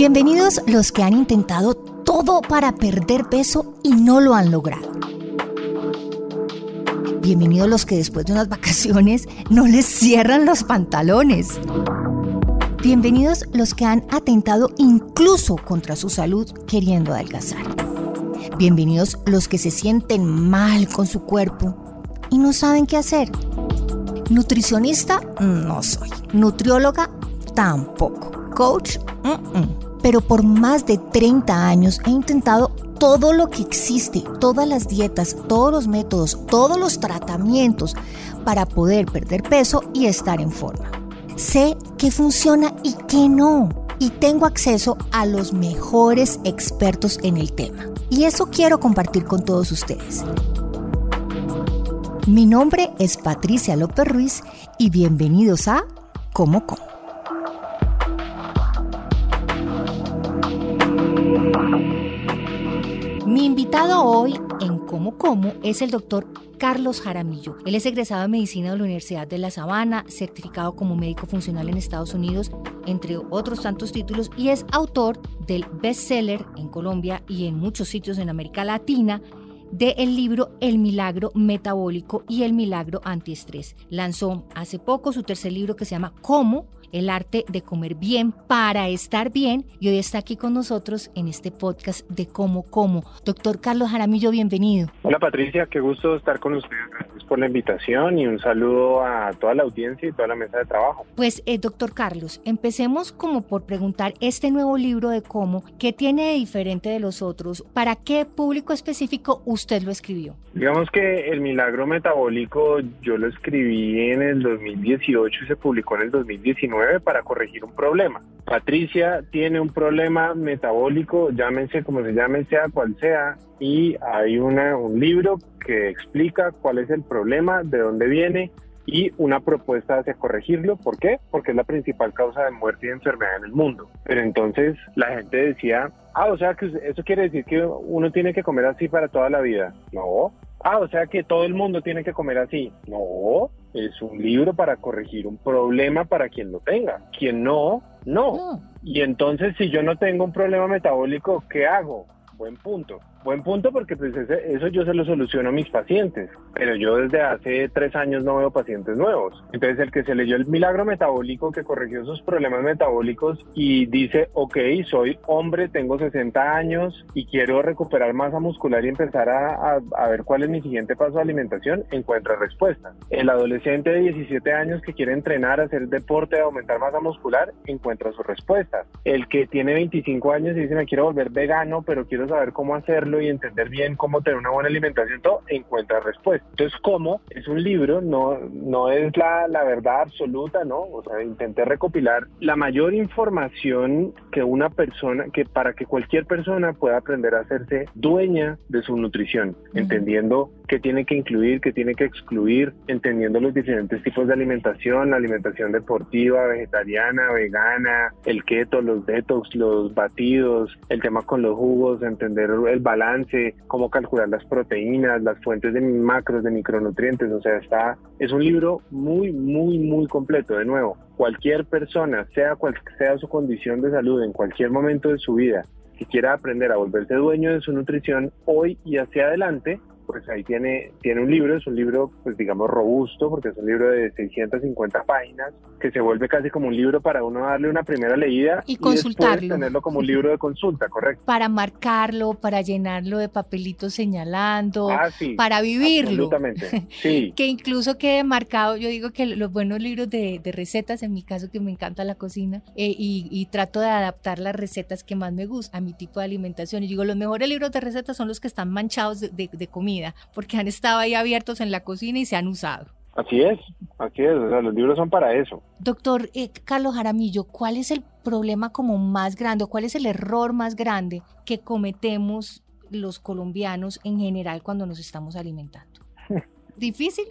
Bienvenidos los que han intentado todo para perder peso y no lo han logrado. Bienvenidos los que después de unas vacaciones no les cierran los pantalones. Bienvenidos los que han atentado incluso contra su salud queriendo adelgazar. Bienvenidos los que se sienten mal con su cuerpo y no saben qué hacer. Nutricionista no soy. Nutrióloga tampoco. Coach, pero por más de 30 años he intentado todo lo que existe, todas las dietas, todos los métodos, todos los tratamientos para poder perder peso y estar en forma. Sé qué funciona y qué no. Y tengo acceso a los mejores expertos en el tema. Y eso quiero compartir con todos ustedes. Mi nombre es Patricia López Ruiz y bienvenidos a Como Como. Como es el doctor Carlos Jaramillo. Él es egresado de medicina de la Universidad de La Sabana, certificado como médico funcional en Estados Unidos, entre otros tantos títulos, y es autor del bestseller en Colombia y en muchos sitios en América Latina del libro El milagro metabólico y el milagro antiestrés. Lanzó hace poco su tercer libro que se llama Cómo el arte de comer bien para estar bien y hoy está aquí con nosotros en este podcast de Cómo Como. Doctor Carlos Jaramillo, bienvenido. Hola Patricia, qué gusto estar con ustedes. Gracias por la invitación y un saludo a toda la audiencia y toda la mesa de trabajo. Pues, eh, doctor Carlos, empecemos como por preguntar este nuevo libro de Cómo, ¿qué tiene de diferente de los otros? ¿Para qué público específico usted lo escribió? Digamos que El Milagro Metabólico yo lo escribí en el 2018 y se publicó en el 2019 para corregir un problema. Patricia tiene un problema metabólico, llámense como se llame, sea cual sea, y hay una, un libro que explica cuál es el problema, de dónde viene y una propuesta hacia corregirlo. ¿Por qué? Porque es la principal causa de muerte y enfermedad en el mundo. Pero entonces la gente decía, ah, o sea que eso quiere decir que uno tiene que comer así para toda la vida. No. Ah, o sea que todo el mundo tiene que comer así. No, es un libro para corregir un problema para quien lo tenga. Quien no, no. Y entonces si yo no tengo un problema metabólico, ¿qué hago? Buen punto. Buen punto porque pues eso yo se lo soluciono a mis pacientes, pero yo desde hace tres años no veo pacientes nuevos. Entonces el que se leyó el milagro metabólico, que corrigió sus problemas metabólicos y dice, ok, soy hombre, tengo 60 años y quiero recuperar masa muscular y empezar a, a, ver cuál es mi siguiente paso de alimentación, encuentra respuesta. El adolescente de 17 años que quiere entrenar, hacer deporte, aumentar masa muscular, encuentra su respuesta. El que tiene 25 años y dice, me quiero volver vegano, pero quiero saber cómo hacerlo y entender bien cómo tener una buena alimentación, todo encuentra respuesta. Entonces, ¿cómo? Es un libro, no, no es la, la verdad absoluta, ¿no? O sea, intenté recopilar la mayor información que una persona, que para que cualquier persona pueda aprender a hacerse dueña de su nutrición, entendiendo qué tiene que incluir, qué tiene que excluir, entendiendo los diferentes tipos de alimentación, la alimentación deportiva, vegetariana, vegana, el keto, los detox, los batidos, el tema con los jugos, entender el balance, cómo calcular las proteínas, las fuentes de macros, de micronutrientes, o sea, está, es un libro muy, muy, muy completo, de nuevo. Cualquier persona, sea cual sea su condición de salud, en cualquier momento de su vida, que quiera aprender a volverse dueño de su nutrición hoy y hacia adelante, pues ahí tiene, tiene un libro, es un libro, pues digamos, robusto, porque es un libro de 650 páginas, que se vuelve casi como un libro para uno darle una primera leída y, consultarlo. tenerlo como un libro de consulta, correcto. Para marcarlo, para llenarlo de papelitos señalando, ah, para vivirlo. Absolutamente, sí. que incluso quede marcado, yo digo que los buenos libros de, recetas, en mi caso que me encanta la cocina, eh, y, trato de adaptar las recetas que más me gustan a mi tipo de alimentación. Y digo, los mejores libros de recetas son los que están manchados de comida porque han estado ahí abiertos en la cocina y se han usado. Así es, así es, los libros son para eso. Doctor eh, Carlos Jaramillo, ¿cuál es el problema como más grande, cuál es el error más grande que cometemos los colombianos en general cuando nos estamos alimentando? ¿Difícil?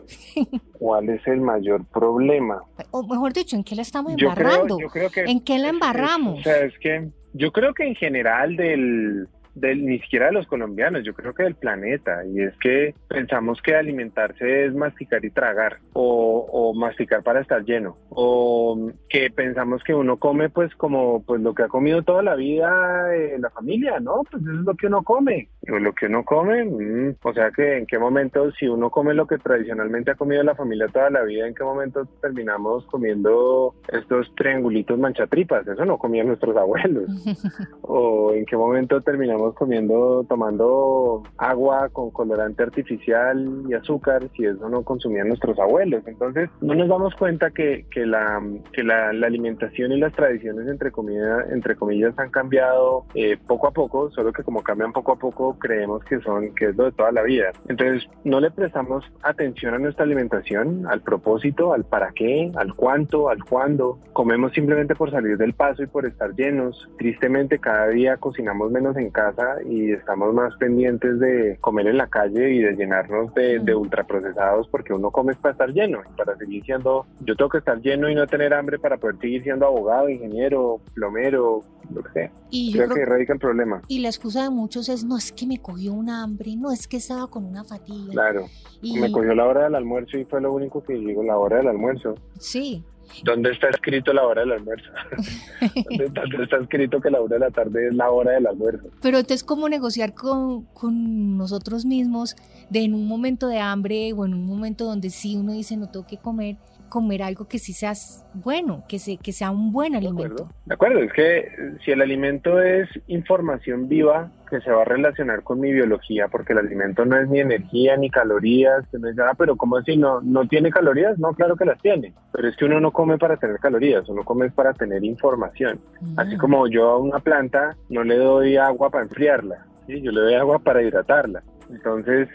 ¿Cuál es el mayor problema? O mejor dicho, ¿en qué la estamos embarrando? ¿En qué la embarramos? o sea, es que yo creo que en general del ni siquiera de los colombianos, yo creo que del planeta, y es que pensamos que alimentarse es masticar y tragar, o, o masticar para estar lleno. o que pensamos que uno come pues como pues lo que ha comido toda la vida eh, la familia, ¿no? Pues eso es lo que uno come. O lo que uno come, mm, o sea que en qué momento, si uno come lo que tradicionalmente ha comido la familia toda la vida, ¿en qué momento terminamos comiendo estos triangulitos manchatripas? Eso no comían nuestros abuelos. o en qué momento terminamos comiendo, tomando agua con colorante artificial y azúcar, si eso no consumían nuestros abuelos. Entonces, no nos damos cuenta que, que la, que la, alimentación y las tradiciones entre, comida, entre comillas han cambiado eh, poco a poco, solo que como cambian poco a poco creemos que son que es lo de toda la vida. Entonces no le prestamos atención a nuestra alimentación, al propósito, al para qué, al cuánto, al cuándo. Comemos simplemente por salir del paso y por estar llenos. Tristemente cada día cocinamos menos en casa y estamos más pendientes de comer en la calle y de llenarnos de, de ultraprocesados porque uno come para estar lleno y para seguir siendo, yo tengo que estar lleno y no tener hambre para poder seguir siendo abogado, ingeniero, plomero, lo que sea. Y creo, que radica el problema. Y la excusa de muchos es, no es que me cogió un hambre, no es que estaba con una fatiga. Claro, me cogió la hora del almuerzo y fue lo único que llegó, la hora del almuerzo. Sí. ¿Dónde está escrito la hora del almuerzo? ¿Dónde está, escrito que la hora de la tarde es la hora del almuerzo? Pero entonces, ¿cómo negociar con, con nosotros mismos de en un momento de hambre o en un momento donde sí uno dice no tengo que comer, comer algo que sí sea bueno, que, se, que sea un buen alimento. De acuerdo. es que si el alimento es información viva que se va a relacionar con mi biología, porque el alimento no es ni energía ni calorías, que no es nada, pero ¿cómo así? ¿No, ¿No tiene calorías? No, claro que las tiene, pero es que uno no come para tener calorías, uno come para tener información. Así mm. como yo a una planta no le doy agua para enfriarla, ¿sí? yo le doy agua para hidratarla. Entonces,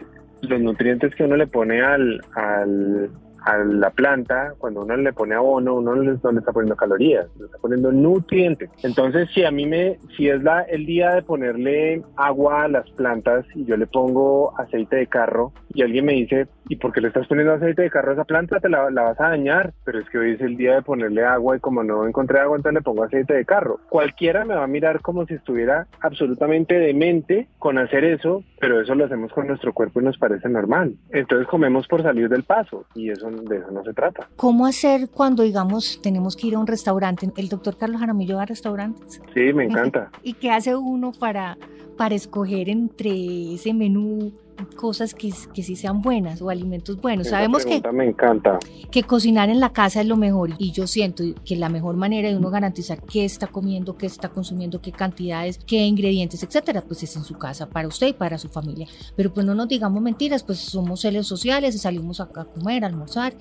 los nutrientes que uno le pone al, al, a la planta, cuando uno le pone abono, uno no le está poniendo calorías, le está poniendo nutrientes. Entonces, si a mí me, si es la, el día de ponerle agua a las plantas y yo le pongo aceite de carro y alguien me dice, ¿y por qué le estás poniendo aceite de carro a esa planta? Te la, la vas a dañar, pero es que hoy es el día de ponerle agua y como no encontré agua, entonces le pongo aceite de carro. Cualquiera me va a mirar como si estuviera absolutamente demente con hacer eso, pero eso lo hacemos con nuestro cuerpo y nos parece normal. Entonces comemos por salir del paso y eso de eso no se trata. ¿Cómo hacer cuando, digamos, tenemos que ir a un restaurante? ¿El doctor Carlos Jaramillo va a restaurantes? Sí, me encanta. ¿Y qué hace uno para, para escoger entre ese menú cosas que, que sí sean buenas o alimentos buenos. Sabemos que, me encanta. que cocinar en la casa es lo mejor y yo siento que la mejor manera de uno garantizar qué está comiendo, qué está consumiendo, qué cantidades, qué ingredientes, etcétera, pues es en su casa para usted y para su familia. Pero pues no nos digamos mentiras, pues somos seres sociales, salimos a, comer, a almorzar,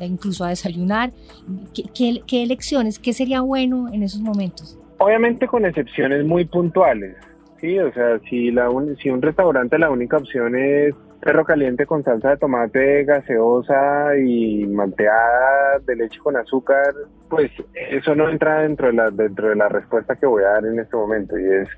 incluso a desayunar. ¿Qué, qué elecciones, qué sería bueno en esos momentos? Obviamente con excepciones muy puntuales. Sí, o sea, si, la si un restaurante la única opción es perro caliente con salsa de tomate gaseosa y malteada de leche con azúcar, pues eso no entra dentro de la, dentro de la respuesta que voy a dar en este momento y es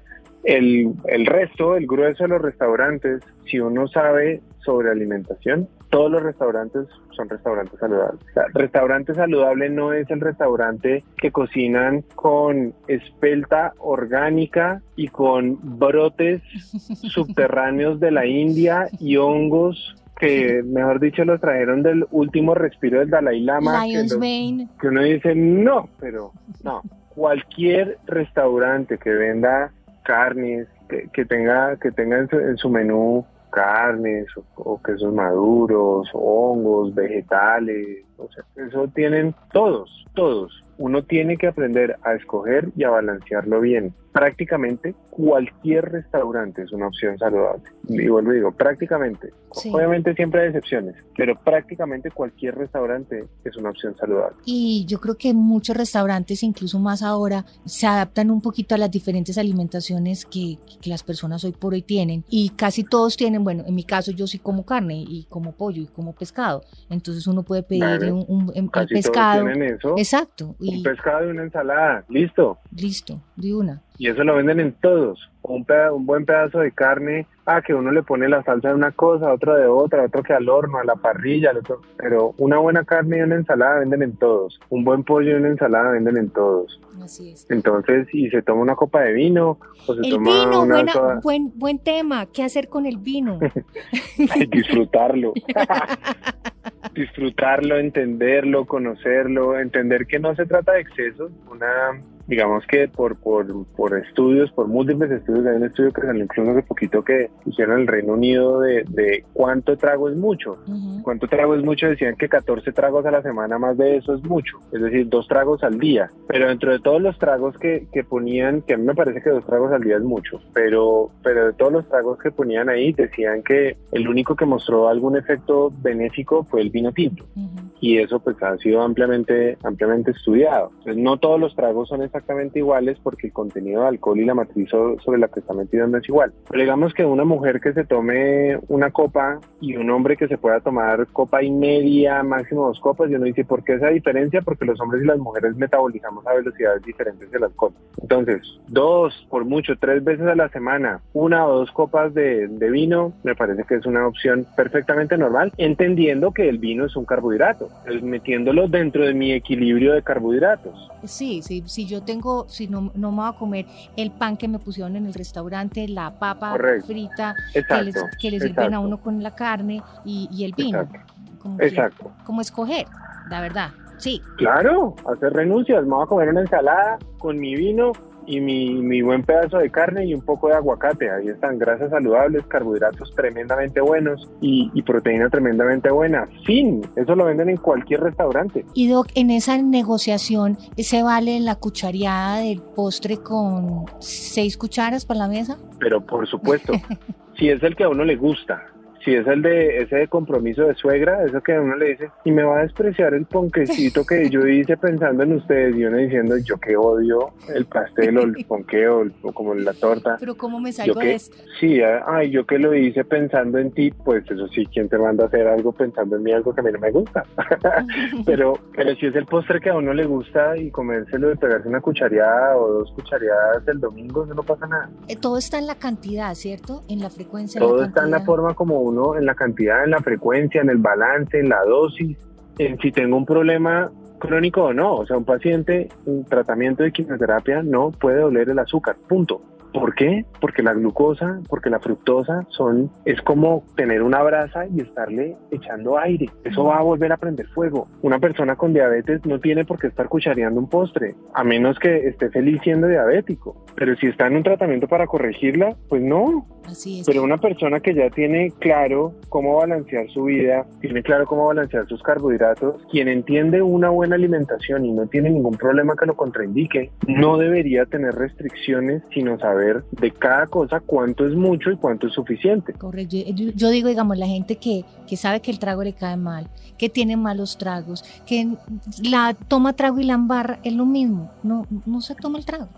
el, el resto, el grueso de los restaurantes, si uno sabe sobre alimentación, todos los restaurantes son restaurantes saludables. restaurante saludable no es el restaurante que cocinan con espelta orgánica y con brotes subterráneos de la India y hongos que, mejor dicho, los trajeron del último respiro del Dalai Lama. que, que uno dice, no, pero no. Cualquier restaurante que venda carnes, que, tenga, que tenga en su menú carnes o, quesos maduros, hongos, vegetales, o sea, eso tienen todos, todos. Uno tiene que aprender a escoger y a balancearlo bien prácticamente cualquier restaurante es una opción saludable. Y vuelvo digo, prácticamente. Obviamente siempre hay excepciones, pero prácticamente cualquier restaurante es una opción saludable. Y yo creo que muchos restaurantes, incluso más ahora, se adaptan un poquito a las diferentes alimentaciones que, las personas hoy por hoy tienen. Y casi todos tienen, bueno, en mi caso yo sí como carne y como pollo y como pescado. Entonces uno puede pedir un, pescado. eso. Exacto. Un pescado y una ensalada. Listo. Listo, de una. Y eso lo venden en todos. Un, un buen pedazo de carne, ah, que uno le pone la salsa de una cosa, otro de otra, otro que al horno, a la parrilla, otro, pero una buena carne y una ensalada venden en todos. Un buen pollo y una ensalada venden en todos. Así es. Entonces, si se toma una copa de vino, o se el vino, buen, buen tema. ¿Qué hacer con el vino? disfrutarlo. disfrutarlo, entenderlo, conocerlo, entender que no se trata de excesos. Una digamos que por, por, por estudios, por múltiples estudios, hay un estudio que salió incluso hace poquito que hicieron en el Reino Unido de, de cuánto trago es mucho. Cuánto trago es mucho, decían que 14 tragos a la semana más de eso es mucho, es decir, dos tragos al día. Pero dentro de todos los tragos que, que ponían, que a mí me parece que dos tragos al día es mucho, pero, pero de todos los tragos que ponían ahí, decían que el único que mostró algún efecto benéfico fue el vino tinto. Y eso pues ha sido ampliamente, ampliamente estudiado. Entonces, no todos los tragos son exactamente iguales porque el contenido de alcohol y la matriz sobre la que está metido no es igual. Pero digamos que una mujer que se tome una copa y un hombre que se pueda tomar copa y media, máximo dos copas, yo no dice por qué esa diferencia, porque los hombres y las mujeres metabolizamos a velocidades diferentes del alcohol. Entonces, dos, por mucho, tres veces a la semana, una o dos copas de vino, me parece que es una opción perfectamente normal, entendiendo que el vino es un carbohidrato, metiéndolo dentro de mi equilibrio de carbohidratos. Sí, sí, si yo tengo, si no, no me voy a comer el pan que me pusieron en el restaurante, la papa frita que, le sirven a uno con la carne y, el vino. Exacto. como escoger, la verdad. Sí. Claro, hacer renuncias. Me voy a comer una ensalada con mi vino y mi, buen pedazo de carne y un poco de aguacate. Ahí están grasas saludables, carbohidratos tremendamente buenos y, proteína tremendamente buena. Fin, eso lo venden en cualquier restaurante. Y Doc, en esa negociación, ¿se vale la cuchareada del postre con seis cucharas para la mesa? Pero por supuesto, si es el que a uno le gusta si es el de ese de compromiso de suegra, eso que uno le dice, y me va a despreciar el ponquecito que yo hice pensando en ustedes, y uno diciendo, yo que odio el pastel o el ponqueo o como la torta. Pero ¿cómo me salgo de esto? Sí, ay, yo que lo hice pensando en ti, pues eso sí, ¿quién te manda a hacer algo pensando en mí, algo que a mí no me gusta? pero, pero si es el postre que a uno le gusta y comérselo de pegarse una cuchareada o dos cuchareadas el domingo, no pasa nada. Eh, todo está en la cantidad, ¿cierto? En la frecuencia. Todo está en la forma como en la cantidad, en la frecuencia, en el balance, en la dosis, en si tengo un problema crónico o no. O sea, un paciente, un tratamiento de quimioterapia no puede doler el azúcar, punto. ¿Por qué? Porque la glucosa, porque la fructosa son, es como tener una brasa y estarle echando aire. Eso va a volver a prender fuego. Una persona con diabetes no tiene por qué estar cuchareando un postre, a menos que esté feliz siendo diabético. Pero si está en un tratamiento para corregirla, pues no. Así es. Pero una persona que ya tiene claro cómo balancear su vida, tiene claro cómo balancear sus carbohidratos, quien entiende una buena alimentación y no tiene ningún problema que lo contraindique, no debería tener restricciones sino saber de cada cosa cuánto es mucho y cuánto es suficiente. Correcto. Yo, digo, digamos, la gente que, que sabe que el trago le cae mal, que tiene malos tragos, que la toma trago y la embarra, es lo mismo, no, no se toma el trago.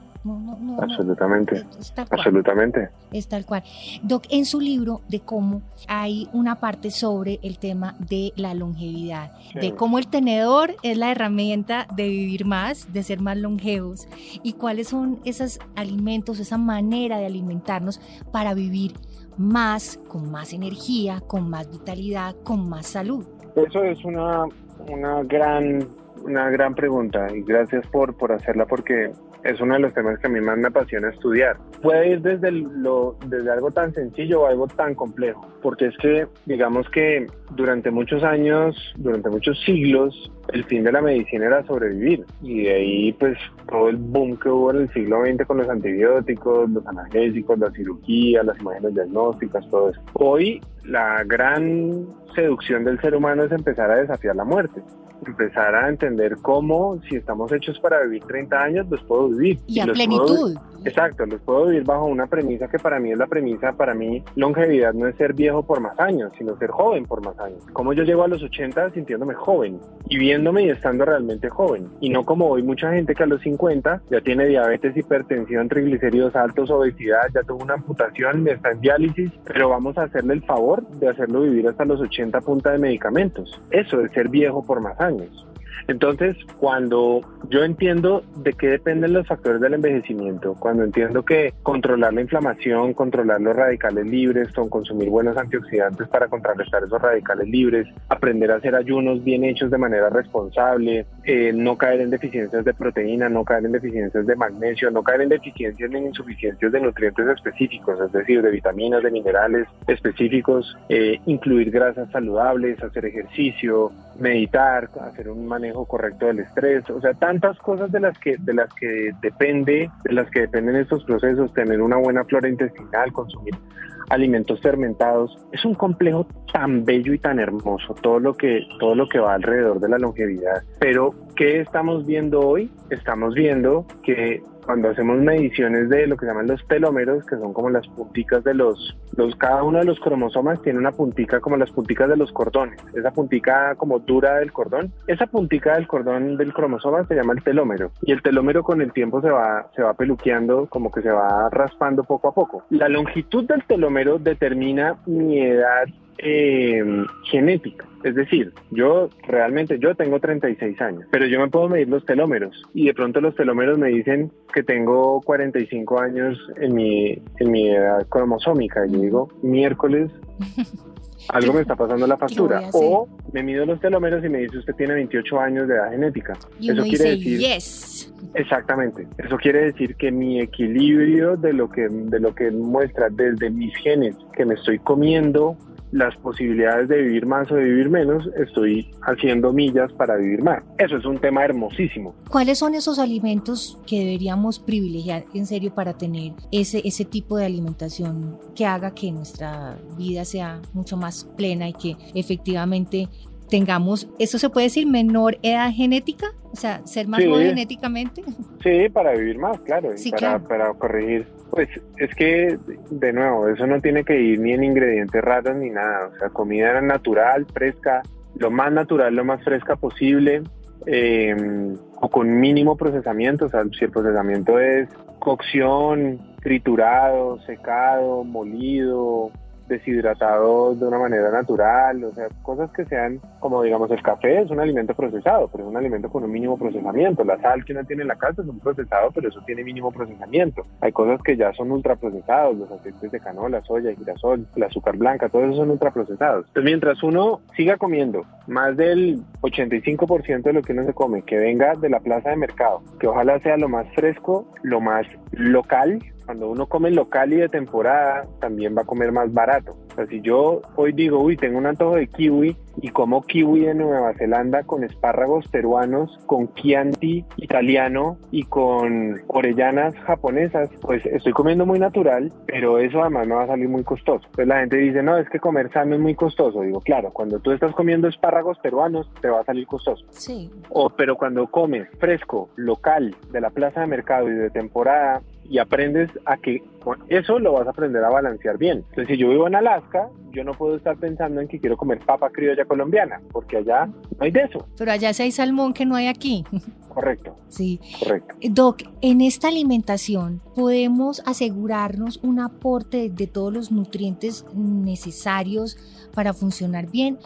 Absolutamente, absolutamente. Es tal cual. Doc, en su libro de cómo hay una parte sobre el tema de la longevidad, de cómo el tenedor es la herramienta de vivir más, de ser más longevos y cuáles son esos alimentos, esa manera de alimentarnos para vivir más, con más energía, con más vitalidad, con más salud. Eso es una, una gran una gran pregunta y gracias por, por hacerla porque es uno de los temas que a mí más me apasiona estudiar. Puede ir desde, lo, desde algo tan sencillo o algo tan complejo, porque es que digamos que durante muchos años, durante muchos siglos, el fin de la medicina era sobrevivir y de ahí pues todo el boom que hubo en el siglo XX con los antibióticos, los analgésicos, la cirugía, las imágenes diagnósticas, todo eso. Hoy la gran seducción del ser humano es empezar a desafiar la muerte empezar a entender cómo, si estamos hechos para vivir 30 años, los puedo vivir. Y, a plenitud. Exacto, los puedo vivir bajo una premisa que para mí es la premisa, para mí longevidad no es ser viejo por más años, sino ser joven por más años. Como yo llego a los 80 sintiéndome joven y viéndome y estando realmente joven. Y no como hoy mucha gente que a los 50 ya tiene diabetes, hipertensión, triglicéridos altos, obesidad, ya tuvo una amputación, está en diálisis, pero vamos a hacerle el favor de hacerlo vivir hasta los 80 punta de medicamentos. Eso es ser viejo por más años. Entonces, cuando yo entiendo de qué dependen los factores del envejecimiento, cuando entiendo que controlar la inflamación, controlar los radicales libres, consumir buenos antioxidantes para contrarrestar esos radicales libres, aprender a hacer ayunos bien hechos de manera responsable, eh, no caer en deficiencias de proteína, no caer en deficiencias de magnesio, no caer en deficiencias ni en insuficiencias de nutrientes específicos, es decir, de vitaminas, de minerales específicos, eh, incluir grasas saludables, hacer ejercicio, meditar, hacer un manejo correcto del estrés, o sea, tantas cosas de las que de las que depende, de las que dependen estos procesos, tener una buena flora intestinal, consumir alimentos fermentados, es un complejo tan bello y tan hermoso todo lo que todo lo que va alrededor de la longevidad, pero ¿qué estamos viendo hoy? Estamos viendo que cuando hacemos mediciones de lo que se llaman los telómeros, que son como las punticas de los, los, cada uno de los cromosomas tiene una puntica como las punticas de los cordones, esa puntica como dura del cordón, esa puntica del cordón del cromosoma se llama el telómero y el telómero con el tiempo se va, se va peluqueando, como que se va raspando poco a poco. La longitud del telómero determina mi edad eh, genética. Es decir, yo realmente, yo tengo 36 años, pero yo me puedo medir los telómeros y de pronto los telómeros me dicen que tengo 45 años en mi, en mi edad cromosómica. Y yo digo, miércoles, algo me está pasando en la factura. O me mido los telómeros y me dice usted tiene 28 años de edad genética. Y Eso quiere decir, yes. Exactamente. Eso quiere decir que mi equilibrio de lo que, de lo que muestra desde mis genes que me estoy comiendo las posibilidades de vivir más o de vivir menos, estoy haciendo millas para vivir más. Eso es un tema hermosísimo. ¿Cuáles son esos alimentos que deberíamos privilegiar en serio para tener ese, ese tipo de alimentación que haga que nuestra vida sea mucho más plena y que efectivamente tengamos, ¿eso se puede decir menor edad genética? O sea, ser más genéticamente. Sí, para vivir más, claro, sí, para, para corregir. Pues es que, de nuevo, eso no tiene que ir ni en ingredientes raros ni nada. O sea, comida natural, fresca, lo más natural, lo más fresca posible, eh, o con mínimo procesamiento. O sea, si el procesamiento es cocción, triturado, secado, molido, deshidratado de una manera natural, o sea, cosas que sean como digamos el café es un alimento procesado, pero es un alimento con un mínimo procesamiento. La sal que uno tiene en la casa es un procesado, pero eso tiene mínimo procesamiento. Hay cosas que ya son ultraprocesados, los aceites de canola, soya, girasol, el azúcar blanca, todos esos son ultraprocesados. Entonces, mientras uno siga comiendo más del 85% de lo que uno se come, que venga de la plaza de mercado, que ojalá sea lo más fresco, lo más local, cuando uno come local y de temporada, también va a comer más barato. O sea, si yo hoy digo, uy, tengo un antojo de kiwi y como kiwi de Nueva Zelanda con espárragos peruanos, con chianti italiano y con orellanas japonesas, pues estoy comiendo muy natural, pero eso además me va a salir muy costoso. Entonces la gente dice, no, es que comer sano es muy costoso. Digo, claro, cuando tú estás comiendo espárragos peruanos, te va a salir costoso. Sí. O, pero cuando comes fresco, local, de la plaza de mercado y de temporada, y aprendes a que eso lo vas a aprender a balancear bien. Entonces, si yo vivo en Alaska, yo no puedo estar pensando en que quiero comer papa criolla colombiana, porque allá no hay de eso. Pero allá sí hay salmón que no hay aquí. Correcto. Sí. Correcto. Doc, en esta alimentación podemos asegurarnos un aporte de todos los nutrientes necesarios para funcionar bien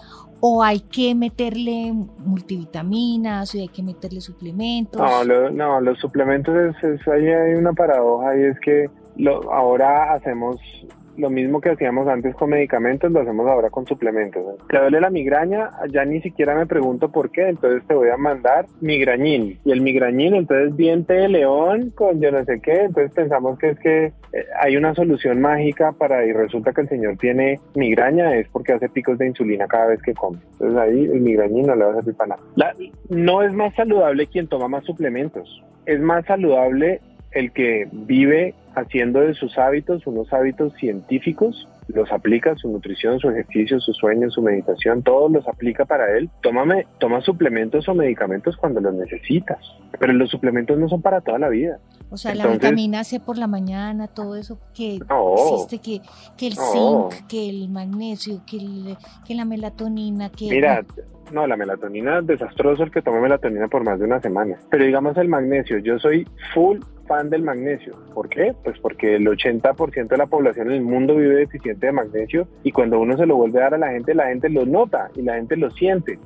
o hay que meterle multivitaminas o hay que meterle suplementos. No, no los suplementos es, ahí hay una paradoja y es que lo, ahora hacemos lo mismo que hacíamos antes con medicamentos, lo hacemos ahora con suplementos. ¿Te duele la migraña? Ya ni siquiera me pregunto por qué, entonces te voy a mandar migrañín. Y el migrañín, entonces diente de león con yo no sé qué, entonces pensamos que es que eh, hay una solución mágica para y resulta que el señor tiene migraña, es porque hace picos de insulina cada vez que come. Entonces ahí el migrañín no le va a servir para nada. no es más saludable quien toma más suplementos, es más saludable el que vive haciendo de sus hábitos unos hábitos científicos, los aplica su nutrición, su ejercicio, su sueño, su meditación, todos los aplica para él. Tómame, toma suplementos o medicamentos cuando los necesitas, pero los suplementos no son para toda la vida. O sea, la vitamina C por la mañana, todo eso que existe, que, que el zinc, que el magnesio, que, que la melatonina, que... Mira, no, la melatonina, desastroso el que tome melatonina por más de una semana. Pero digamos el magnesio, yo soy full fan del magnesio. ¿Por qué? Pues porque el 80% de la población en el mundo vive deficiente de magnesio y cuando uno se lo vuelve a dar a la gente, la gente lo nota y la gente lo siente.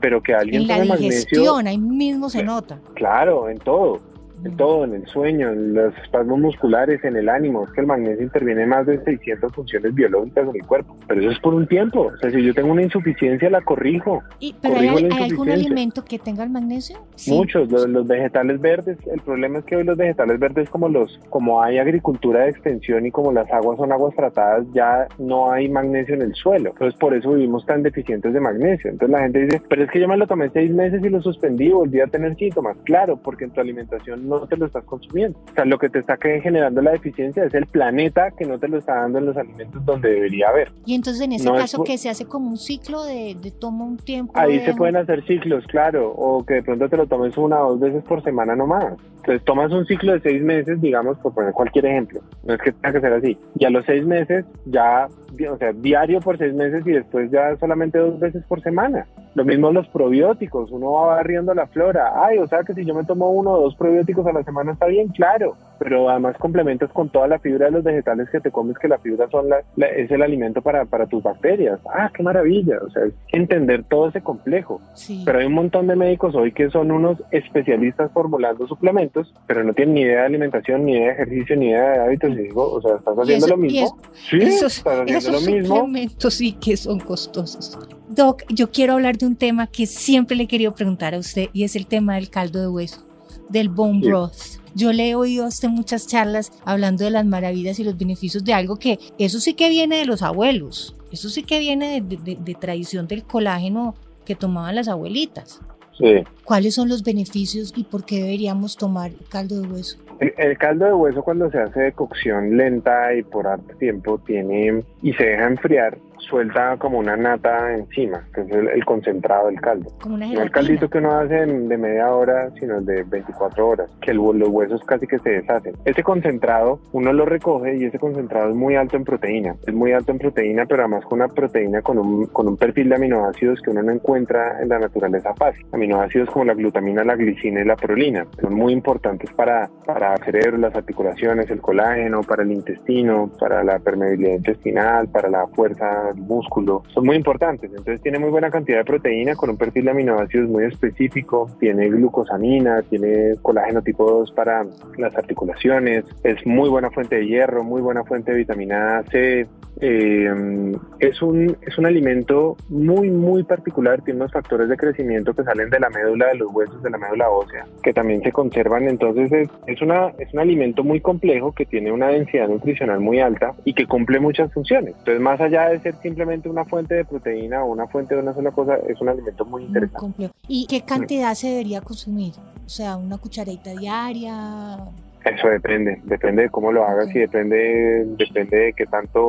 Pero que alguien en la digestión, ahí mismo se nota. Claro, en todo. En todo, en el sueño, en los espasmos musculares, en el ánimo. Es que el magnesio interviene en más de 600 funciones biológicas en el cuerpo. Pero eso es por un tiempo. O sea, si yo tengo una insuficiencia, la corrijo. ¿Y, ¿Pero hay, algún alimento que tenga el magnesio? Muchos, los, vegetales verdes. El problema es que hoy los vegetales verdes, como los como hay agricultura de extensión y como las aguas son aguas tratadas, ya no hay magnesio en el suelo. Entonces, por eso vivimos tan deficientes de magnesio. Entonces, la gente dice, pero es que yo me lo tomé seis meses y lo suspendí volví a tener síntomas. Claro, porque en tu alimentación no te lo estás consumiendo. O sea, lo que te está generando la deficiencia es el planeta que no te lo está dando en los alimentos donde debería haber. Y entonces, en ese caso, que se hace como un ciclo de, de toma un tiempo. Ahí se pueden hacer ciclos, claro, o que de pronto te lo tomes una o dos veces por semana nomás. Entonces, tomas un ciclo de seis meses, digamos, por poner cualquier ejemplo. No es que tenga que ser así. Y a los seis meses ya, o sea, diario por seis meses y después ya solamente dos veces por semana. Lo mismo los probióticos, uno va barriendo la flora. Ay, o sea que si yo me tomo uno o dos probióticos a la semana está bien, claro, pero además complementas con toda la fibra de los vegetales que te comes, que la fibra son la, es el alimento para, para, tus bacterias. Ah, qué maravilla, o sea, es entender todo ese complejo. Pero hay un montón de médicos hoy que son unos especialistas formulando suplementos, pero no tienen ni idea de alimentación, ni idea de ejercicio, ni idea de hábitos. Y digo, o sea, estás haciendo lo mismo. sí, estás haciendo lo mismo. suplementos sí que son costosos. Doc, yo quiero hablar de un tema que siempre le he querido preguntar a usted y es el tema del caldo de hueso, del bone broth. Yo le he oído a usted muchas charlas hablando de las maravillas y los beneficios de algo que eso sí que viene de los abuelos, eso sí que viene de, tradición del colágeno que tomaban las abuelitas. Sí. ¿Cuáles son los beneficios y por qué deberíamos tomar caldo de hueso? El, caldo de hueso cuando se hace de cocción lenta y por harto tiempo tiene y se deja enfriar, suelta como una nata encima, que es el, concentrado del caldo. Como una no el caldito que uno hace de media hora, sino de 24 horas, que los huesos casi que se deshacen. Ese concentrado uno lo recoge y ese concentrado es muy alto en proteína. Es muy alto en proteína, pero además con una proteína con un, con un perfil de aminoácidos que uno no encuentra en la naturaleza fácil. Aminoácidos como la glutamina, la glicina y la prolina. Son muy importantes para, para el cerebro, las articulaciones, el colágeno, para el intestino, para la permeabilidad intestinal, para la fuerza músculo, son muy importantes. Entonces tiene muy buena cantidad de proteína con un perfil de aminoácidos muy específico, tiene glucosamina, tiene colágeno tipo 2 para las articulaciones, es muy buena fuente de hierro, muy buena fuente de vitamina C. Eh, es, un, es un alimento muy, muy particular, tiene unos factores de crecimiento que salen de la médula de los huesos, de la médula ósea, que también se conservan. Entonces es, es, una, es un alimento muy complejo que tiene una densidad nutricional muy alta y que cumple muchas funciones. Entonces más allá de ser simplemente una fuente de proteína o una fuente de una sola cosa, es un alimento muy interesante. ¿Y qué cantidad se debería consumir? O sea, una cucharadita diaria. Eso depende, depende de cómo lo hagas y depende, depende de qué tanto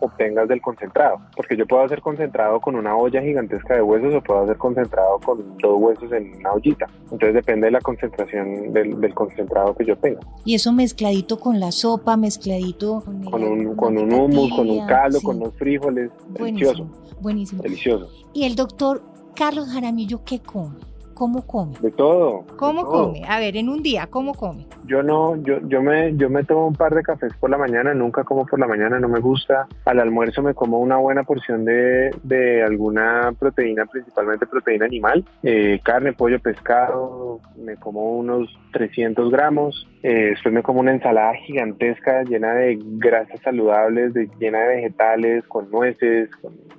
obtengas del concentrado. Porque yo puedo hacer concentrado con una olla gigantesca de huesos o puedo hacer concentrado con dos huesos en una ollita. Entonces depende de la concentración del, concentrado que yo tenga. Y eso mezcladito con la sopa, mezcladito con, un, con un hummus, con un caldo, con unos frijoles. Delicioso. Buenísimo. Delicioso. Y el doctor Carlos Jaramillo, ¿qué come? ¿Cómo come? De todo. ¿Cómo come? A ver, en un día, ¿cómo come? Yo no, yo, yo me, yo me tomo un par de cafés por la mañana, nunca como por la mañana, no me gusta. Al almuerzo me como una buena porción de, de alguna proteína, principalmente proteína animal, eh, carne, pollo, pescado, me como unos 300 gramos. Eh, después me como una ensalada gigantesca llena de grasas saludables, de, llena de vegetales, con nueces,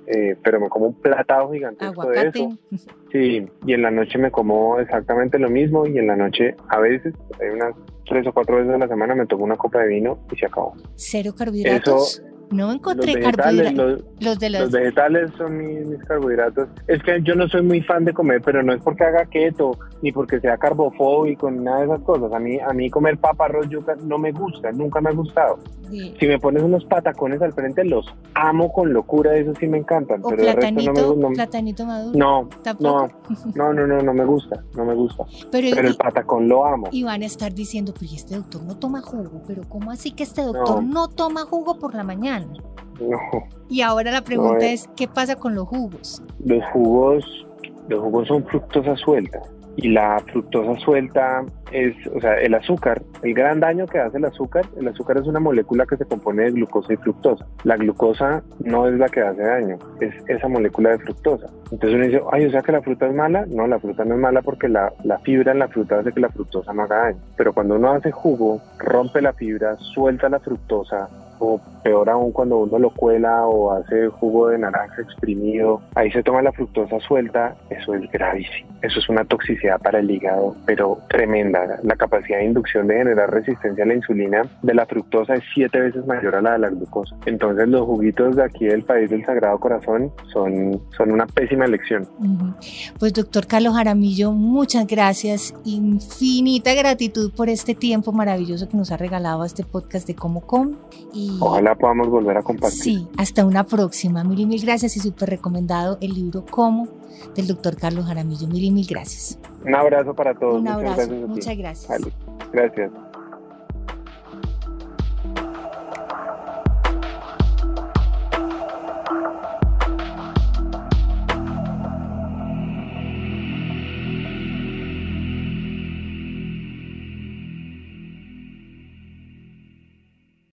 eh, pero me como un platado gigantesco de eso. Sí, y en la noche me como exactamente lo mismo y en la noche a veces, hay unas tres o cuatro veces a la semana me tomo una copa de vino y se acabó. ¿Cero carbohidratos? No encontré carbohidratos. Los, de los vegetales son mis, carbohidratos. Es que yo no soy muy fan de comer, pero no es porque haga keto ni porque sea carbofóbico ni nada de esas cosas. A mí, a mí comer papa, arroz, yuca no me gusta, nunca me ha gustado. Si me pones unos patacones al frente, los amo con locura, eso sí me encantan. pero platanito, el resto no me, platanito maduro. No, no, no, no, no, me gusta, no me gusta. Pero, el patacón lo amo. Y van a estar diciendo, pues este doctor no toma jugo, pero ¿cómo así que este doctor no toma jugo por la mañana? No. Y ahora la pregunta eh. es, ¿qué pasa con los jugos? Los jugos, los jugos son fructosa suelta. y la fructosa suelta es, o sea, el azúcar, el gran daño que hace el azúcar, el azúcar es una molécula que se compone de glucosa y fructosa. La glucosa no es la que hace daño, es esa molécula de fructosa. Entonces uno dice, ay, o sea que la fruta es mala. No, la fruta no es mala porque la, la fibra en la fruta hace que la fructosa no haga daño. Pero cuando uno hace jugo, rompe la fibra, suelta la fructosa, peor aún cuando uno lo cuela o hace jugo de naranja exprimido, ahí se toma la fructosa suelta, eso es gravísimo. Eso es una toxicidad para el hígado, pero tremenda. La capacidad de inducción de generar resistencia a la insulina de la fructosa es siete veces mayor a la de la glucosa. Entonces los juguitos de aquí del país del Sagrado Corazón son, son una pésima elección. Pues doctor Carlos Jaramillo, muchas gracias, infinita gratitud por este tiempo maravilloso que nos ha regalado este podcast de Cómo Com. Y... Ojalá podamos volver a compartir. Sí, hasta una próxima. Mil y mil gracias y súper recomendado el libro Cómo del doctor Carlos Jaramillo. Mil y mil gracias. Un abrazo para todos. Un abrazo. Muchas gracias. Gracias.